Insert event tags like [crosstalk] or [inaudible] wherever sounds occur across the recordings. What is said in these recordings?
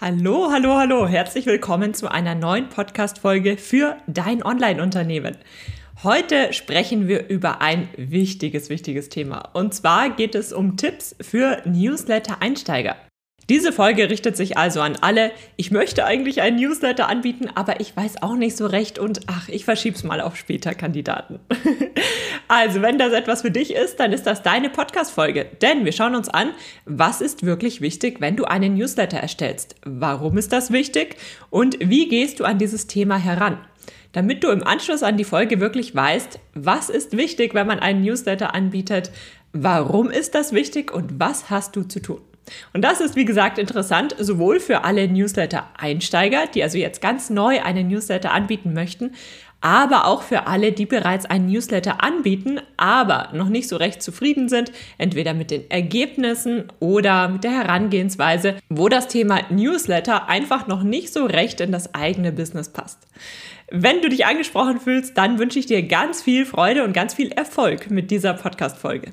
Hallo, hallo, hallo. Herzlich willkommen zu einer neuen Podcast-Folge für dein Online-Unternehmen. Heute sprechen wir über ein wichtiges, wichtiges Thema. Und zwar geht es um Tipps für Newsletter-Einsteiger. Diese Folge richtet sich also an alle. Ich möchte eigentlich einen Newsletter anbieten, aber ich weiß auch nicht so recht und ach, ich verschieb's mal auf später Kandidaten. [laughs] also, wenn das etwas für dich ist, dann ist das deine Podcast-Folge. Denn wir schauen uns an, was ist wirklich wichtig, wenn du einen Newsletter erstellst? Warum ist das wichtig? Und wie gehst du an dieses Thema heran? Damit du im Anschluss an die Folge wirklich weißt, was ist wichtig, wenn man einen Newsletter anbietet, warum ist das wichtig und was hast du zu tun. Und das ist, wie gesagt, interessant, sowohl für alle Newsletter-Einsteiger, die also jetzt ganz neu einen Newsletter anbieten möchten, aber auch für alle, die bereits einen Newsletter anbieten, aber noch nicht so recht zufrieden sind, entweder mit den Ergebnissen oder mit der Herangehensweise, wo das Thema Newsletter einfach noch nicht so recht in das eigene Business passt. Wenn du dich angesprochen fühlst, dann wünsche ich dir ganz viel Freude und ganz viel Erfolg mit dieser Podcast-Folge.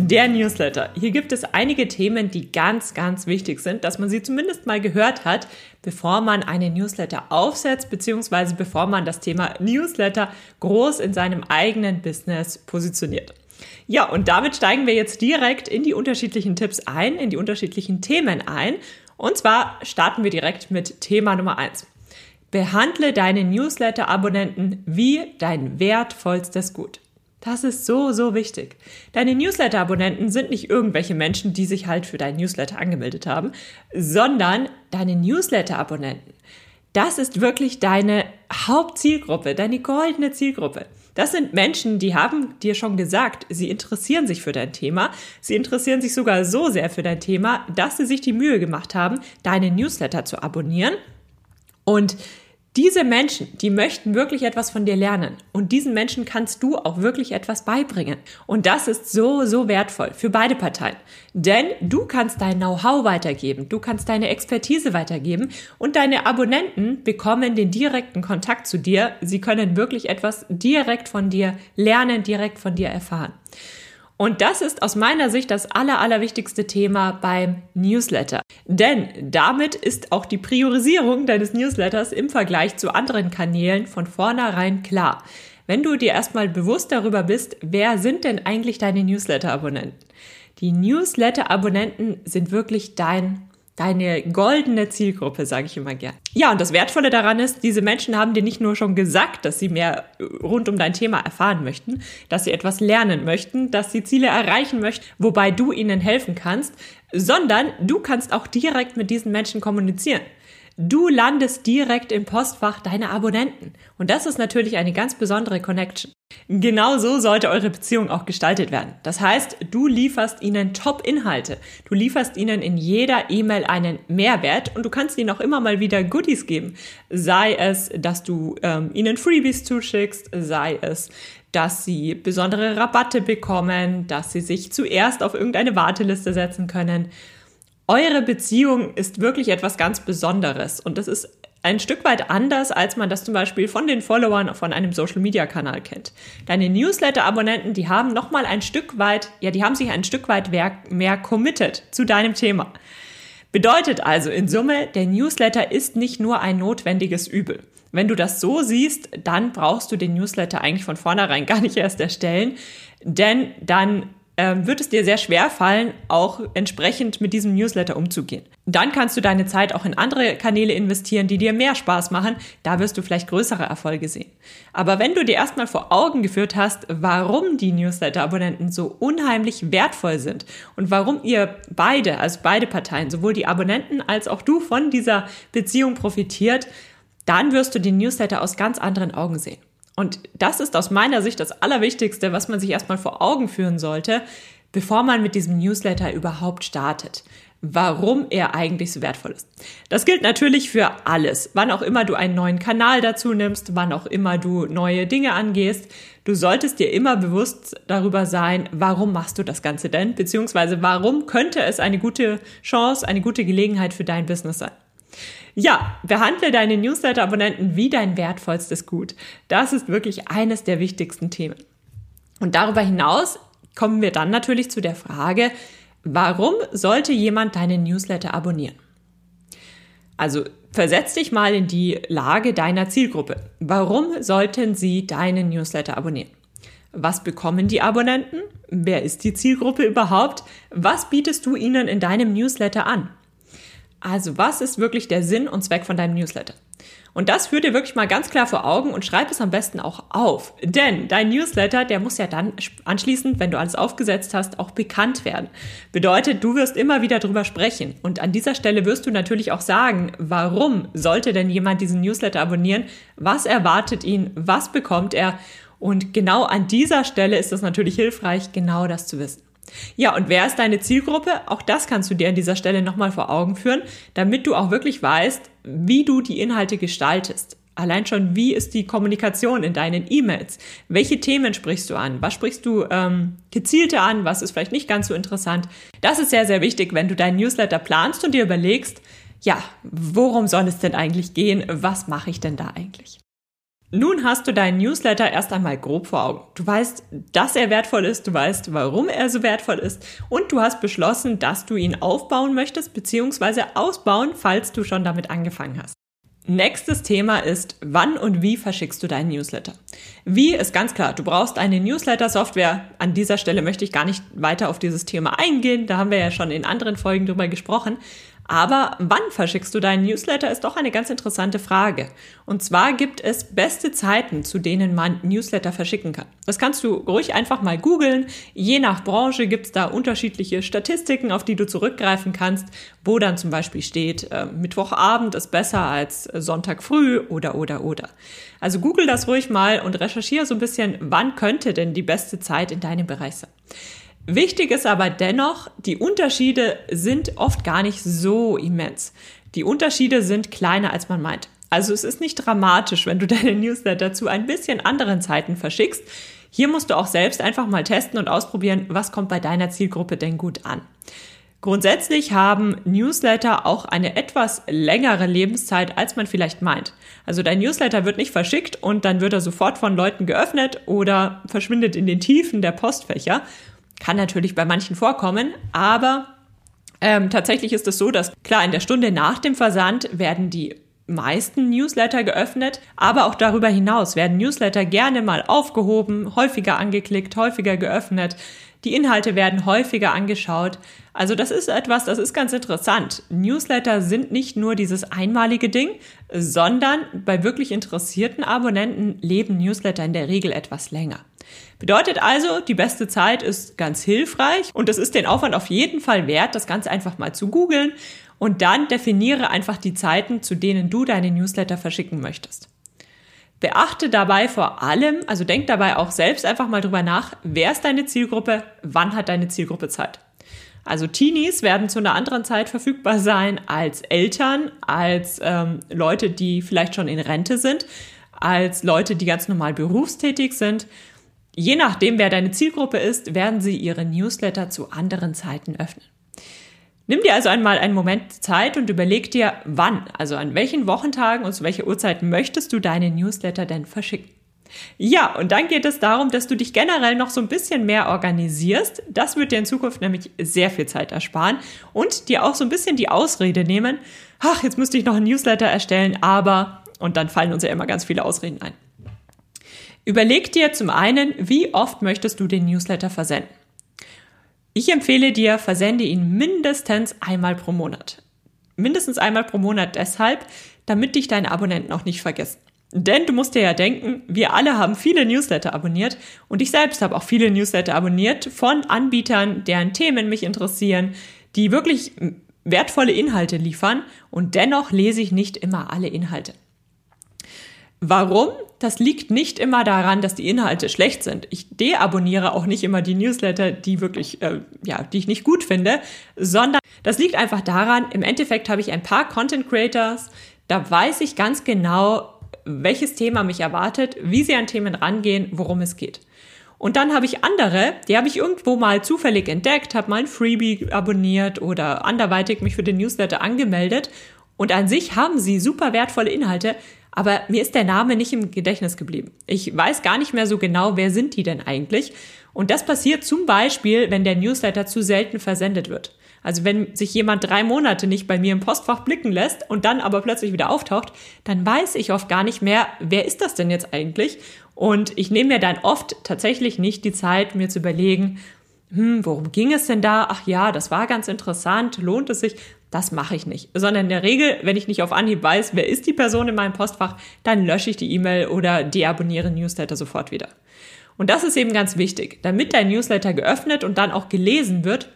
Der Newsletter. Hier gibt es einige Themen, die ganz, ganz wichtig sind, dass man sie zumindest mal gehört hat, bevor man einen Newsletter aufsetzt, beziehungsweise bevor man das Thema Newsletter groß in seinem eigenen Business positioniert. Ja, und damit steigen wir jetzt direkt in die unterschiedlichen Tipps ein, in die unterschiedlichen Themen ein. Und zwar starten wir direkt mit Thema Nummer eins. Behandle deine Newsletter-Abonnenten wie dein wertvollstes Gut. Das ist so, so wichtig. Deine Newsletter-Abonnenten sind nicht irgendwelche Menschen, die sich halt für dein Newsletter angemeldet haben, sondern deine Newsletter-Abonnenten. Das ist wirklich deine Hauptzielgruppe, deine goldene Zielgruppe. Das sind Menschen, die haben dir schon gesagt, sie interessieren sich für dein Thema. Sie interessieren sich sogar so sehr für dein Thema, dass sie sich die Mühe gemacht haben, deine Newsletter zu abonnieren. Und diese Menschen, die möchten wirklich etwas von dir lernen. Und diesen Menschen kannst du auch wirklich etwas beibringen. Und das ist so, so wertvoll für beide Parteien. Denn du kannst dein Know-how weitergeben, du kannst deine Expertise weitergeben und deine Abonnenten bekommen den direkten Kontakt zu dir. Sie können wirklich etwas direkt von dir lernen, direkt von dir erfahren. Und das ist aus meiner Sicht das aller, allerwichtigste Thema beim Newsletter. Denn damit ist auch die Priorisierung deines Newsletters im Vergleich zu anderen Kanälen von vornherein klar. Wenn du dir erstmal bewusst darüber bist, wer sind denn eigentlich deine Newsletter-Abonnenten? Die Newsletter-Abonnenten sind wirklich dein deine goldene Zielgruppe, sage ich immer gern. Ja, und das Wertvolle daran ist, diese Menschen haben dir nicht nur schon gesagt, dass sie mehr rund um dein Thema erfahren möchten, dass sie etwas lernen möchten, dass sie Ziele erreichen möchten, wobei du ihnen helfen kannst, sondern du kannst auch direkt mit diesen Menschen kommunizieren. Du landest direkt im Postfach deiner Abonnenten. Und das ist natürlich eine ganz besondere Connection. Genau so sollte eure Beziehung auch gestaltet werden. Das heißt, du lieferst ihnen Top-Inhalte. Du lieferst ihnen in jeder E-Mail einen Mehrwert und du kannst ihnen auch immer mal wieder Goodies geben. Sei es, dass du ähm, ihnen Freebies zuschickst, sei es, dass sie besondere Rabatte bekommen, dass sie sich zuerst auf irgendeine Warteliste setzen können eure Beziehung ist wirklich etwas ganz Besonderes und das ist ein Stück weit anders, als man das zum Beispiel von den Followern von einem Social-Media-Kanal kennt. Deine Newsletter-Abonnenten, die haben nochmal ein Stück weit, ja, die haben sich ein Stück weit mehr, mehr committed zu deinem Thema. Bedeutet also in Summe, der Newsletter ist nicht nur ein notwendiges Übel. Wenn du das so siehst, dann brauchst du den Newsletter eigentlich von vornherein [laughs] gar nicht erst erstellen, denn dann wird es dir sehr schwer fallen, auch entsprechend mit diesem Newsletter umzugehen. Dann kannst du deine Zeit auch in andere Kanäle investieren, die dir mehr Spaß machen. Da wirst du vielleicht größere Erfolge sehen. Aber wenn du dir erstmal vor Augen geführt hast, warum die Newsletter-Abonnenten so unheimlich wertvoll sind und warum ihr beide, also beide Parteien, sowohl die Abonnenten als auch du von dieser Beziehung profitiert, dann wirst du den Newsletter aus ganz anderen Augen sehen. Und das ist aus meiner Sicht das Allerwichtigste, was man sich erstmal vor Augen führen sollte, bevor man mit diesem Newsletter überhaupt startet. warum er eigentlich so wertvoll ist. Das gilt natürlich für alles. Wann auch immer du einen neuen Kanal dazu nimmst, wann auch immer du neue Dinge angehst, du solltest dir immer bewusst darüber sein, warum machst du das Ganze denn, beziehungsweise warum könnte es eine gute Chance, eine gute Gelegenheit für dein Business sein. Ja, behandle deine Newsletter-Abonnenten wie dein wertvollstes Gut. Das ist wirklich eines der wichtigsten Themen. Und darüber hinaus kommen wir dann natürlich zu der Frage, warum sollte jemand deinen Newsletter abonnieren? Also versetz dich mal in die Lage deiner Zielgruppe. Warum sollten sie deinen Newsletter abonnieren? Was bekommen die Abonnenten? Wer ist die Zielgruppe überhaupt? Was bietest du ihnen in deinem Newsletter an? Also was ist wirklich der Sinn und Zweck von deinem Newsletter? Und das führt dir wirklich mal ganz klar vor Augen und schreib es am besten auch auf. Denn dein Newsletter, der muss ja dann anschließend, wenn du alles aufgesetzt hast, auch bekannt werden. Bedeutet, du wirst immer wieder drüber sprechen. Und an dieser Stelle wirst du natürlich auch sagen, warum sollte denn jemand diesen Newsletter abonnieren? Was erwartet ihn? Was bekommt er? Und genau an dieser Stelle ist es natürlich hilfreich, genau das zu wissen. Ja, und wer ist deine Zielgruppe? Auch das kannst du dir an dieser Stelle nochmal vor Augen führen, damit du auch wirklich weißt, wie du die Inhalte gestaltest. Allein schon, wie ist die Kommunikation in deinen E-Mails? Welche Themen sprichst du an? Was sprichst du ähm, gezielter an? Was ist vielleicht nicht ganz so interessant? Das ist sehr, sehr wichtig, wenn du deinen Newsletter planst und dir überlegst, ja, worum soll es denn eigentlich gehen? Was mache ich denn da eigentlich? Nun hast du deinen Newsletter erst einmal grob vor Augen. Du weißt, dass er wertvoll ist, du weißt, warum er so wertvoll ist und du hast beschlossen, dass du ihn aufbauen möchtest bzw. ausbauen, falls du schon damit angefangen hast. Nächstes Thema ist, wann und wie verschickst du deinen Newsletter? Wie ist ganz klar, du brauchst eine Newsletter-Software. An dieser Stelle möchte ich gar nicht weiter auf dieses Thema eingehen, da haben wir ja schon in anderen Folgen drüber gesprochen. Aber wann verschickst du deinen Newsletter, ist doch eine ganz interessante Frage. Und zwar gibt es beste Zeiten, zu denen man Newsletter verschicken kann. Das kannst du ruhig einfach mal googeln. Je nach Branche gibt es da unterschiedliche Statistiken, auf die du zurückgreifen kannst, wo dann zum Beispiel steht, äh, Mittwochabend ist besser als Sonntag früh oder oder oder. Also google das ruhig mal und recherchiere so ein bisschen, wann könnte denn die beste Zeit in deinem Bereich sein. Wichtig ist aber dennoch, die Unterschiede sind oft gar nicht so immens. Die Unterschiede sind kleiner, als man meint. Also es ist nicht dramatisch, wenn du deine Newsletter zu ein bisschen anderen Zeiten verschickst. Hier musst du auch selbst einfach mal testen und ausprobieren, was kommt bei deiner Zielgruppe denn gut an. Grundsätzlich haben Newsletter auch eine etwas längere Lebenszeit, als man vielleicht meint. Also dein Newsletter wird nicht verschickt und dann wird er sofort von Leuten geöffnet oder verschwindet in den Tiefen der Postfächer, kann natürlich bei manchen vorkommen, aber ähm, tatsächlich ist es so, dass klar, in der Stunde nach dem Versand werden die meisten Newsletter geöffnet, aber auch darüber hinaus werden Newsletter gerne mal aufgehoben, häufiger angeklickt, häufiger geöffnet. Die Inhalte werden häufiger angeschaut. Also das ist etwas, das ist ganz interessant. Newsletter sind nicht nur dieses einmalige Ding, sondern bei wirklich interessierten Abonnenten leben Newsletter in der Regel etwas länger. Bedeutet also, die beste Zeit ist ganz hilfreich und es ist den Aufwand auf jeden Fall wert, das Ganze einfach mal zu googeln und dann definiere einfach die Zeiten, zu denen du deine Newsletter verschicken möchtest. Beachte dabei vor allem, also denk dabei auch selbst einfach mal drüber nach, wer ist deine Zielgruppe, wann hat deine Zielgruppe Zeit. Also Teenies werden zu einer anderen Zeit verfügbar sein als Eltern, als ähm, Leute, die vielleicht schon in Rente sind, als Leute, die ganz normal berufstätig sind Je nachdem, wer deine Zielgruppe ist, werden sie ihre Newsletter zu anderen Zeiten öffnen. Nimm dir also einmal einen Moment Zeit und überleg dir, wann, also an welchen Wochentagen und zu welcher Uhrzeit möchtest du deine Newsletter denn verschicken. Ja, und dann geht es darum, dass du dich generell noch so ein bisschen mehr organisierst. Das wird dir in Zukunft nämlich sehr viel Zeit ersparen und dir auch so ein bisschen die Ausrede nehmen, ach, jetzt müsste ich noch ein Newsletter erstellen, aber, und dann fallen uns ja immer ganz viele Ausreden ein. Überleg dir zum einen, wie oft möchtest du den Newsletter versenden. Ich empfehle dir, versende ihn mindestens einmal pro Monat. Mindestens einmal pro Monat deshalb, damit dich deine Abonnenten auch nicht vergessen. Denn du musst dir ja denken, wir alle haben viele Newsletter abonniert und ich selbst habe auch viele Newsletter abonniert von Anbietern, deren Themen mich interessieren, die wirklich wertvolle Inhalte liefern und dennoch lese ich nicht immer alle Inhalte. Warum? Das liegt nicht immer daran, dass die Inhalte schlecht sind. Ich deabonniere auch nicht immer die Newsletter, die wirklich, äh, ja, die ich nicht gut finde, sondern das liegt einfach daran, im Endeffekt habe ich ein paar Content Creators, da weiß ich ganz genau, welches Thema mich erwartet, wie sie an Themen rangehen, worum es geht. Und dann habe ich andere, die habe ich irgendwo mal zufällig entdeckt, habe mal ein Freebie abonniert oder anderweitig mich für den Newsletter angemeldet. Und an sich haben sie super wertvolle Inhalte, aber mir ist der Name nicht im Gedächtnis geblieben. Ich weiß gar nicht mehr so genau, wer sind die denn eigentlich. Und das passiert zum Beispiel, wenn der Newsletter zu selten versendet wird. Also wenn sich jemand drei Monate nicht bei mir im Postfach blicken lässt und dann aber plötzlich wieder auftaucht, dann weiß ich oft gar nicht mehr, wer ist das denn jetzt eigentlich? Und ich nehme mir dann oft tatsächlich nicht die Zeit, mir zu überlegen, hm, worum ging es denn da? Ach ja, das war ganz interessant, lohnt es sich? Das mache ich nicht. Sondern in der Regel, wenn ich nicht auf Anhieb weiß, wer ist die Person in meinem Postfach, dann lösche ich die E-Mail oder deabonniere Newsletter sofort wieder. Und das ist eben ganz wichtig. Damit dein Newsletter geöffnet und dann auch gelesen wird,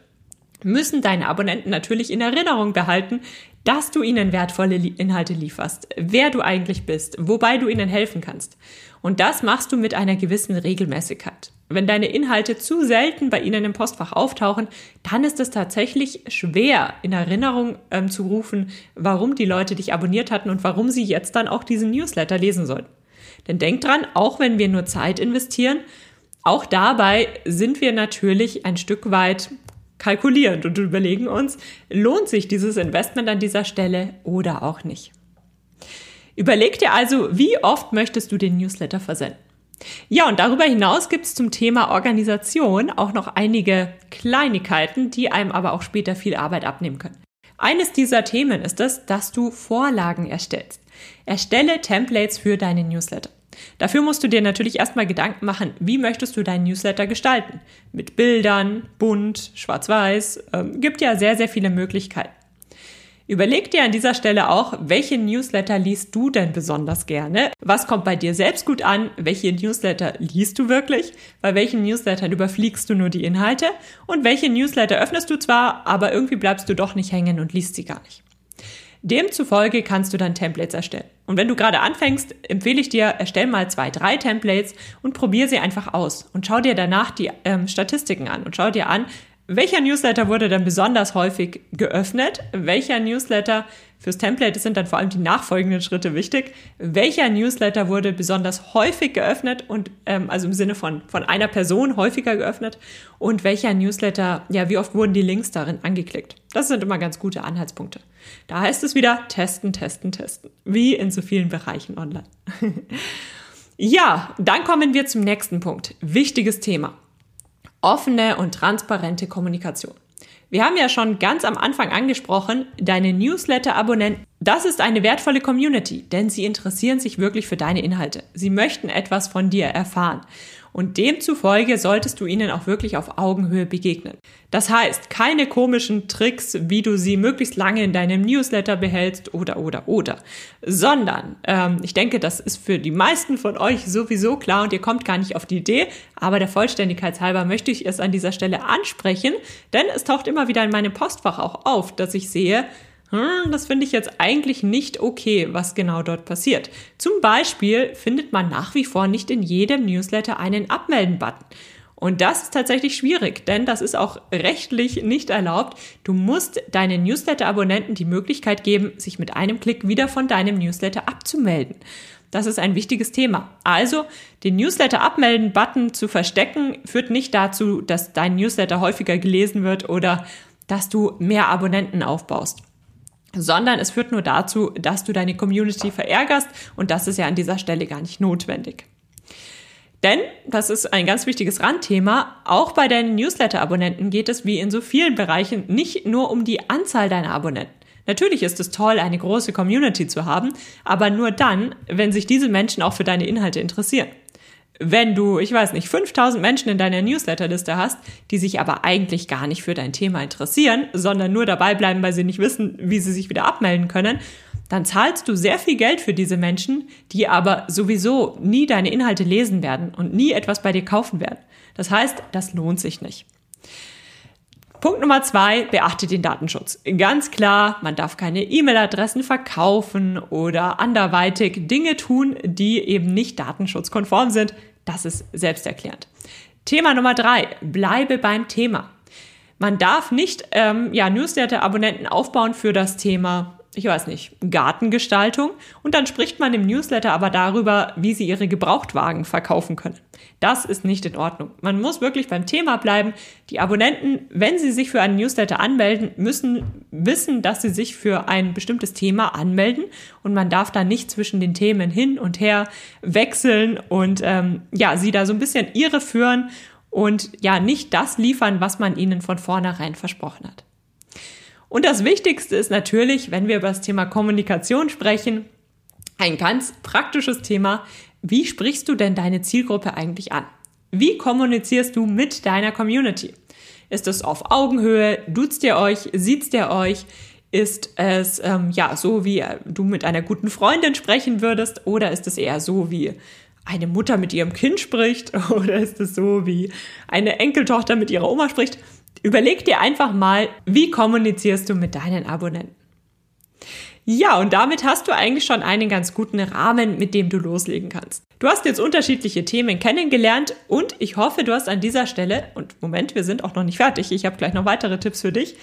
müssen deine Abonnenten natürlich in Erinnerung behalten, dass du ihnen wertvolle Inhalte lieferst, wer du eigentlich bist, wobei du ihnen helfen kannst. Und das machst du mit einer gewissen Regelmäßigkeit. Wenn deine Inhalte zu selten bei ihnen im Postfach auftauchen, dann ist es tatsächlich schwer in Erinnerung ähm, zu rufen, warum die Leute dich abonniert hatten und warum sie jetzt dann auch diesen Newsletter lesen sollten. Denn denk dran, auch wenn wir nur Zeit investieren, auch dabei sind wir natürlich ein Stück weit kalkulierend und überlegen uns, lohnt sich dieses Investment an dieser Stelle oder auch nicht. Überleg dir also, wie oft möchtest du den Newsletter versenden? Ja, und darüber hinaus gibt es zum Thema Organisation auch noch einige Kleinigkeiten, die einem aber auch später viel Arbeit abnehmen können. Eines dieser Themen ist es, dass du Vorlagen erstellst. Erstelle Templates für deine Newsletter. Dafür musst du dir natürlich erstmal Gedanken machen, wie möchtest du deinen Newsletter gestalten? Mit Bildern, bunt, schwarz-weiß, ähm, gibt ja sehr, sehr viele Möglichkeiten. Überleg dir an dieser Stelle auch, welche Newsletter liest du denn besonders gerne? Was kommt bei dir selbst gut an? Welche Newsletter liest du wirklich? Bei welchen Newslettern überfliegst du nur die Inhalte? Und welche Newsletter öffnest du zwar, aber irgendwie bleibst du doch nicht hängen und liest sie gar nicht? Demzufolge kannst du dann Templates erstellen. Und wenn du gerade anfängst, empfehle ich dir, erstell mal zwei, drei Templates und probier sie einfach aus und schau dir danach die ähm, Statistiken an und schau dir an, welcher Newsletter wurde dann besonders häufig geöffnet? Welcher Newsletter fürs Template sind dann vor allem die nachfolgenden Schritte wichtig? Welcher Newsletter wurde besonders häufig geöffnet und ähm, also im Sinne von von einer Person häufiger geöffnet? Und welcher Newsletter, ja, wie oft wurden die Links darin angeklickt? Das sind immer ganz gute Anhaltspunkte. Da heißt es wieder testen, testen, testen, wie in so vielen Bereichen online. [laughs] ja, dann kommen wir zum nächsten Punkt. Wichtiges Thema offene und transparente Kommunikation. Wir haben ja schon ganz am Anfang angesprochen, deine Newsletter-Abonnenten, das ist eine wertvolle Community, denn sie interessieren sich wirklich für deine Inhalte. Sie möchten etwas von dir erfahren und demzufolge solltest du ihnen auch wirklich auf Augenhöhe begegnen. Das heißt, keine komischen Tricks, wie du sie möglichst lange in deinem Newsletter behältst oder oder oder, sondern ähm, ich denke, das ist für die meisten von euch sowieso klar und ihr kommt gar nicht auf die Idee, aber der Vollständigkeit halber möchte ich es an dieser Stelle ansprechen, denn es taucht immer wieder in meinem Postfach auch auf, dass ich sehe, hm, das finde ich jetzt eigentlich nicht okay, was genau dort passiert. Zum Beispiel findet man nach wie vor nicht in jedem Newsletter einen Abmelden-Button. Und das ist tatsächlich schwierig, denn das ist auch rechtlich nicht erlaubt. Du musst deinen Newsletter-Abonnenten die Möglichkeit geben, sich mit einem Klick wieder von deinem Newsletter abzumelden. Das ist ein wichtiges Thema. Also, den Newsletter abmelden Button zu verstecken führt nicht dazu, dass dein Newsletter häufiger gelesen wird oder dass du mehr Abonnenten aufbaust sondern es führt nur dazu, dass du deine Community verärgerst und das ist ja an dieser Stelle gar nicht notwendig. Denn, das ist ein ganz wichtiges Randthema, auch bei deinen Newsletter-Abonnenten geht es wie in so vielen Bereichen nicht nur um die Anzahl deiner Abonnenten. Natürlich ist es toll, eine große Community zu haben, aber nur dann, wenn sich diese Menschen auch für deine Inhalte interessieren. Wenn du, ich weiß nicht, 5000 Menschen in deiner Newsletterliste hast, die sich aber eigentlich gar nicht für dein Thema interessieren, sondern nur dabei bleiben, weil sie nicht wissen, wie sie sich wieder abmelden können, dann zahlst du sehr viel Geld für diese Menschen, die aber sowieso nie deine Inhalte lesen werden und nie etwas bei dir kaufen werden. Das heißt, das lohnt sich nicht. Punkt Nummer zwei, beachte den Datenschutz. Ganz klar, man darf keine E-Mail-Adressen verkaufen oder anderweitig Dinge tun, die eben nicht datenschutzkonform sind. Das ist selbsterklärend. Thema Nummer drei, bleibe beim Thema. Man darf nicht ähm, ja, Newsletter-Abonnenten aufbauen für das Thema ich weiß nicht, Gartengestaltung und dann spricht man im Newsletter aber darüber, wie sie ihre Gebrauchtwagen verkaufen können. Das ist nicht in Ordnung. Man muss wirklich beim Thema bleiben. Die Abonnenten, wenn sie sich für einen Newsletter anmelden, müssen wissen, dass sie sich für ein bestimmtes Thema anmelden und man darf da nicht zwischen den Themen hin und her wechseln und ähm, ja, sie da so ein bisschen irre führen und ja, nicht das liefern, was man ihnen von vornherein versprochen hat. Und das Wichtigste ist natürlich, wenn wir über das Thema Kommunikation sprechen, ein ganz praktisches Thema. Wie sprichst du denn deine Zielgruppe eigentlich an? Wie kommunizierst du mit deiner Community? Ist es auf Augenhöhe? Duzt ihr euch? Sieht ihr euch? Ist es ähm, ja so, wie du mit einer guten Freundin sprechen würdest? Oder ist es eher so, wie eine Mutter mit ihrem Kind spricht? [laughs] Oder ist es so, wie eine Enkeltochter mit ihrer Oma spricht? Überleg dir einfach mal, wie kommunizierst du mit deinen Abonnenten? Ja, und damit hast du eigentlich schon einen ganz guten Rahmen, mit dem du loslegen kannst. Du hast jetzt unterschiedliche Themen kennengelernt und ich hoffe, du hast an dieser Stelle, und Moment, wir sind auch noch nicht fertig, ich habe gleich noch weitere Tipps für dich,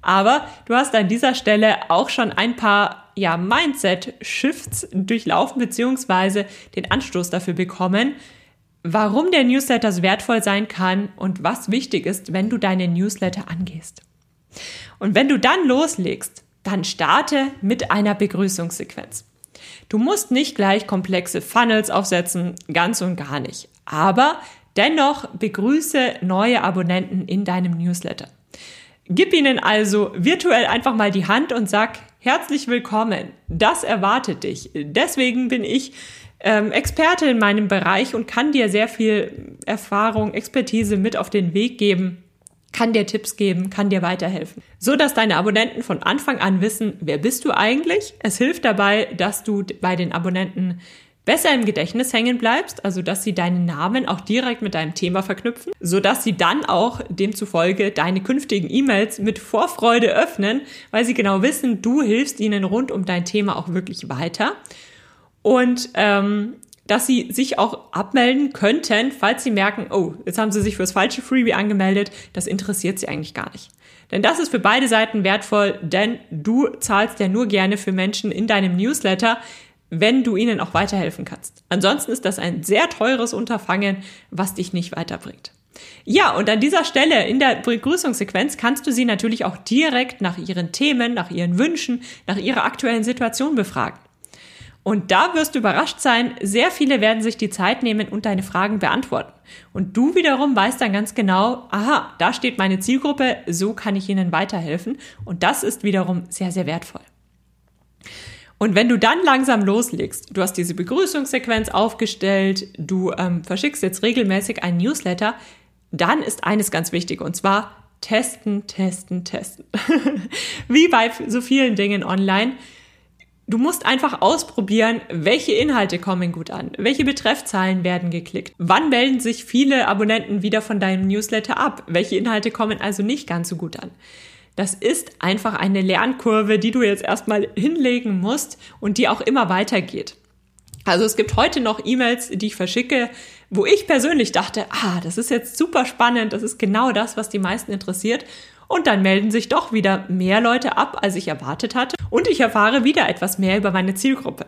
aber du hast an dieser Stelle auch schon ein paar ja, Mindset-Shifts durchlaufen, beziehungsweise den Anstoß dafür bekommen, warum der Newsletter so wertvoll sein kann und was wichtig ist, wenn du deine Newsletter angehst. Und wenn du dann loslegst, dann starte mit einer Begrüßungssequenz. Du musst nicht gleich komplexe Funnels aufsetzen, ganz und gar nicht. Aber dennoch begrüße neue Abonnenten in deinem Newsletter. Gib ihnen also virtuell einfach mal die Hand und sag, herzlich willkommen. Das erwartet dich. Deswegen bin ich ähm, Experte in meinem Bereich und kann dir sehr viel Erfahrung, Expertise mit auf den Weg geben, kann dir Tipps geben, kann dir weiterhelfen. So dass deine Abonnenten von Anfang an wissen, wer bist du eigentlich? Es hilft dabei, dass du bei den Abonnenten besser im Gedächtnis hängen bleibst, also dass sie deinen Namen auch direkt mit deinem Thema verknüpfen, so dass sie dann auch demzufolge deine künftigen E-Mails mit Vorfreude öffnen, weil sie genau wissen, du hilfst ihnen rund um dein Thema auch wirklich weiter und ähm, dass sie sich auch abmelden könnten, falls sie merken, oh, jetzt haben sie sich fürs falsche Freebie angemeldet, das interessiert sie eigentlich gar nicht. Denn das ist für beide Seiten wertvoll, denn du zahlst ja nur gerne für Menschen in deinem Newsletter, wenn du ihnen auch weiterhelfen kannst. Ansonsten ist das ein sehr teures Unterfangen, was dich nicht weiterbringt. Ja, und an dieser Stelle in der Begrüßungssequenz kannst du sie natürlich auch direkt nach ihren Themen, nach ihren Wünschen, nach ihrer aktuellen Situation befragen. Und da wirst du überrascht sein, sehr viele werden sich die Zeit nehmen und deine Fragen beantworten. Und du wiederum weißt dann ganz genau, aha, da steht meine Zielgruppe, so kann ich ihnen weiterhelfen. Und das ist wiederum sehr, sehr wertvoll. Und wenn du dann langsam loslegst, du hast diese Begrüßungssequenz aufgestellt, du ähm, verschickst jetzt regelmäßig einen Newsletter, dann ist eines ganz wichtig und zwar testen, testen, testen. [laughs] Wie bei so vielen Dingen online Du musst einfach ausprobieren, welche Inhalte kommen gut an, welche Betreffzahlen werden geklickt, wann melden sich viele Abonnenten wieder von deinem Newsletter ab, welche Inhalte kommen also nicht ganz so gut an. Das ist einfach eine Lernkurve, die du jetzt erstmal hinlegen musst und die auch immer weitergeht. Also es gibt heute noch E-Mails, die ich verschicke, wo ich persönlich dachte, ah, das ist jetzt super spannend, das ist genau das, was die meisten interessiert. Und dann melden sich doch wieder mehr Leute ab, als ich erwartet hatte. Und ich erfahre wieder etwas mehr über meine Zielgruppe.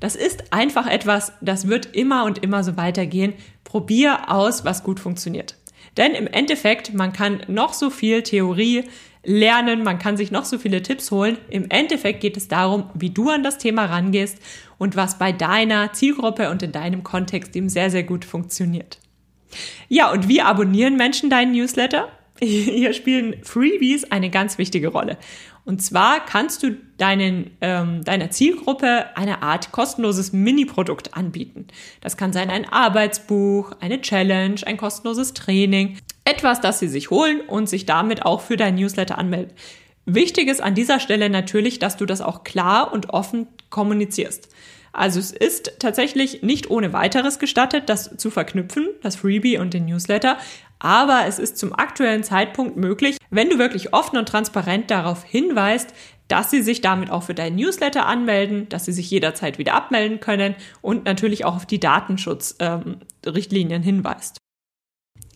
Das ist einfach etwas, das wird immer und immer so weitergehen. Probier aus, was gut funktioniert. Denn im Endeffekt, man kann noch so viel Theorie lernen, man kann sich noch so viele Tipps holen. Im Endeffekt geht es darum, wie du an das Thema rangehst und was bei deiner Zielgruppe und in deinem Kontext eben sehr, sehr gut funktioniert. Ja, und wie abonnieren Menschen deinen Newsletter? [laughs] Hier spielen Freebies eine ganz wichtige Rolle. Und zwar kannst du deinen, ähm, deiner Zielgruppe eine Art kostenloses Mini-Produkt anbieten. Das kann sein ein Arbeitsbuch, eine Challenge, ein kostenloses Training, etwas, das sie sich holen und sich damit auch für dein Newsletter anmelden. Wichtig ist an dieser Stelle natürlich, dass du das auch klar und offen kommunizierst. Also es ist tatsächlich nicht ohne weiteres gestattet, das zu verknüpfen, das Freebie und den Newsletter, aber es ist zum aktuellen Zeitpunkt möglich, wenn du wirklich offen und transparent darauf hinweist, dass sie sich damit auch für deinen Newsletter anmelden, dass sie sich jederzeit wieder abmelden können und natürlich auch auf die Datenschutzrichtlinien ähm, hinweist.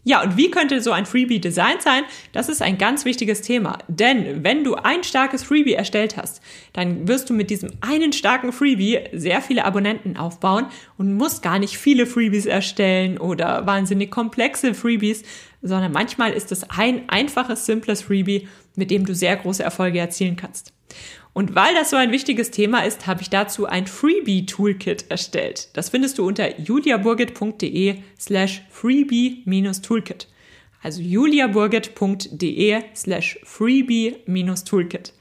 Ja, und wie könnte so ein Freebie designt sein? Das ist ein ganz wichtiges Thema. Denn wenn du ein starkes Freebie erstellt hast, dann wirst du mit diesem einen starken Freebie sehr viele Abonnenten aufbauen und musst gar nicht viele Freebies erstellen oder wahnsinnig komplexe Freebies, sondern manchmal ist es ein einfaches, simples Freebie, mit dem du sehr große Erfolge erzielen kannst. Und weil das so ein wichtiges Thema ist, habe ich dazu ein Freebie-Toolkit erstellt. Das findest du unter juliaburgit.de slash freebie-toolkit. Also juliaburgit.de slash freebie-toolkit.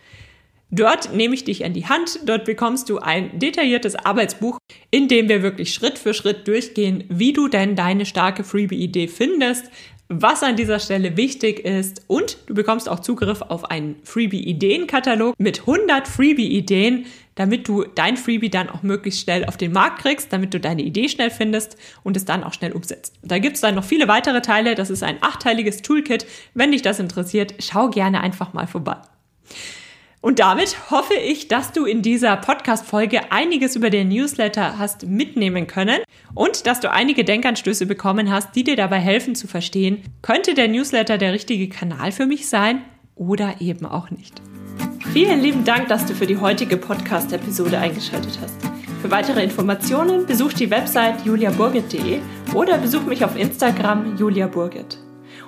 Dort nehme ich dich an die Hand, dort bekommst du ein detailliertes Arbeitsbuch, in dem wir wirklich Schritt für Schritt durchgehen, wie du denn deine starke Freebie-Idee findest, was an dieser Stelle wichtig ist und du bekommst auch Zugriff auf einen Freebie-Ideen-Katalog mit 100 Freebie-Ideen, damit du dein Freebie dann auch möglichst schnell auf den Markt kriegst, damit du deine Idee schnell findest und es dann auch schnell umsetzt. Da gibt es dann noch viele weitere Teile. Das ist ein achteiliges Toolkit. Wenn dich das interessiert, schau gerne einfach mal vorbei. Und damit hoffe ich, dass du in dieser Podcast-Folge einiges über den Newsletter hast mitnehmen können und dass du einige Denkanstöße bekommen hast, die dir dabei helfen zu verstehen, könnte der Newsletter der richtige Kanal für mich sein oder eben auch nicht. Vielen lieben Dank, dass du für die heutige Podcast-Episode eingeschaltet hast. Für weitere Informationen besuch die Website juliaburgit.de oder besuch mich auf Instagram juliaburgit.